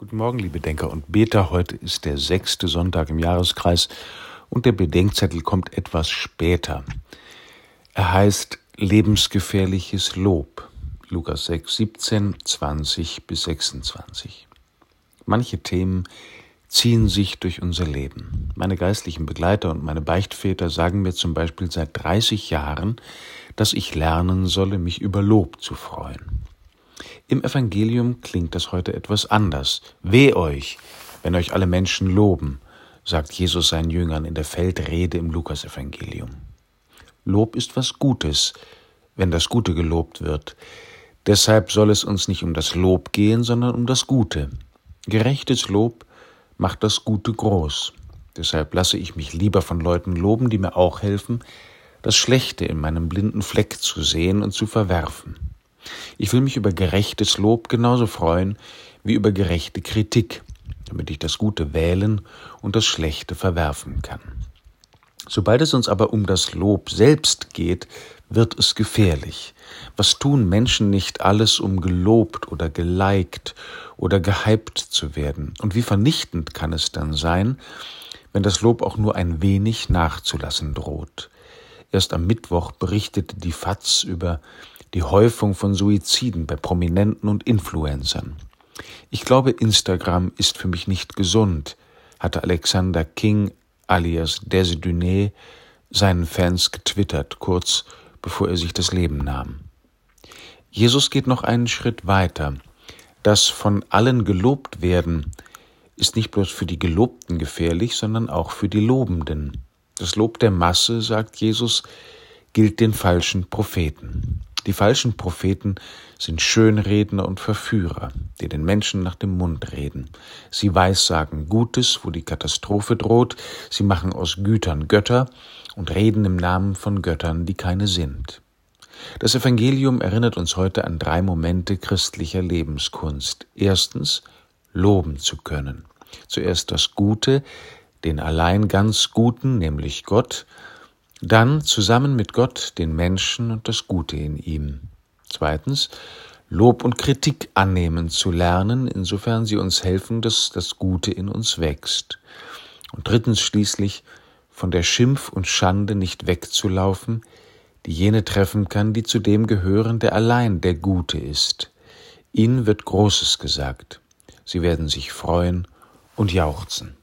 Guten Morgen, liebe Denker und Beter. Heute ist der sechste Sonntag im Jahreskreis und der Bedenkzettel kommt etwas später. Er heißt Lebensgefährliches Lob. Lukas 6, 17, 20 bis 26. Manche Themen ziehen sich durch unser Leben. Meine geistlichen Begleiter und meine Beichtväter sagen mir zum Beispiel seit 30 Jahren, dass ich lernen solle, mich über Lob zu freuen. Im Evangelium klingt das heute etwas anders. Weh euch, wenn euch alle Menschen loben, sagt Jesus seinen Jüngern in der Feldrede im Lukasevangelium. Lob ist was Gutes, wenn das Gute gelobt wird. Deshalb soll es uns nicht um das Lob gehen, sondern um das Gute. Gerechtes Lob macht das Gute groß. Deshalb lasse ich mich lieber von Leuten loben, die mir auch helfen, das Schlechte in meinem blinden Fleck zu sehen und zu verwerfen. Ich will mich über gerechtes Lob genauso freuen wie über gerechte Kritik, damit ich das Gute wählen und das Schlechte verwerfen kann. Sobald es uns aber um das Lob selbst geht, wird es gefährlich. Was tun Menschen nicht alles, um gelobt oder geliked oder gehypt zu werden? Und wie vernichtend kann es dann sein, wenn das Lob auch nur ein wenig nachzulassen droht? Erst am Mittwoch berichtete die FAZ über die Häufung von Suiziden bei Prominenten und Influencern. Ich glaube, Instagram ist für mich nicht gesund, hatte Alexander King alias Desiduné seinen Fans getwittert, kurz bevor er sich das Leben nahm. Jesus geht noch einen Schritt weiter. Das von allen gelobt werden ist nicht bloß für die Gelobten gefährlich, sondern auch für die Lobenden. Das Lob der Masse, sagt Jesus, gilt den falschen Propheten. Die falschen Propheten sind Schönredner und Verführer, die den Menschen nach dem Mund reden. Sie weissagen Gutes, wo die Katastrophe droht, sie machen aus Gütern Götter und reden im Namen von Göttern, die keine sind. Das Evangelium erinnert uns heute an drei Momente christlicher Lebenskunst. Erstens, loben zu können. Zuerst das Gute, den allein ganz Guten, nämlich Gott, dann zusammen mit Gott den Menschen und das Gute in ihm. Zweitens, Lob und Kritik annehmen zu lernen, insofern sie uns helfen, dass das Gute in uns wächst. Und drittens schließlich, von der Schimpf und Schande nicht wegzulaufen, die jene treffen kann, die zu dem gehören, der allein der Gute ist. Ihnen wird Großes gesagt. Sie werden sich freuen und jauchzen.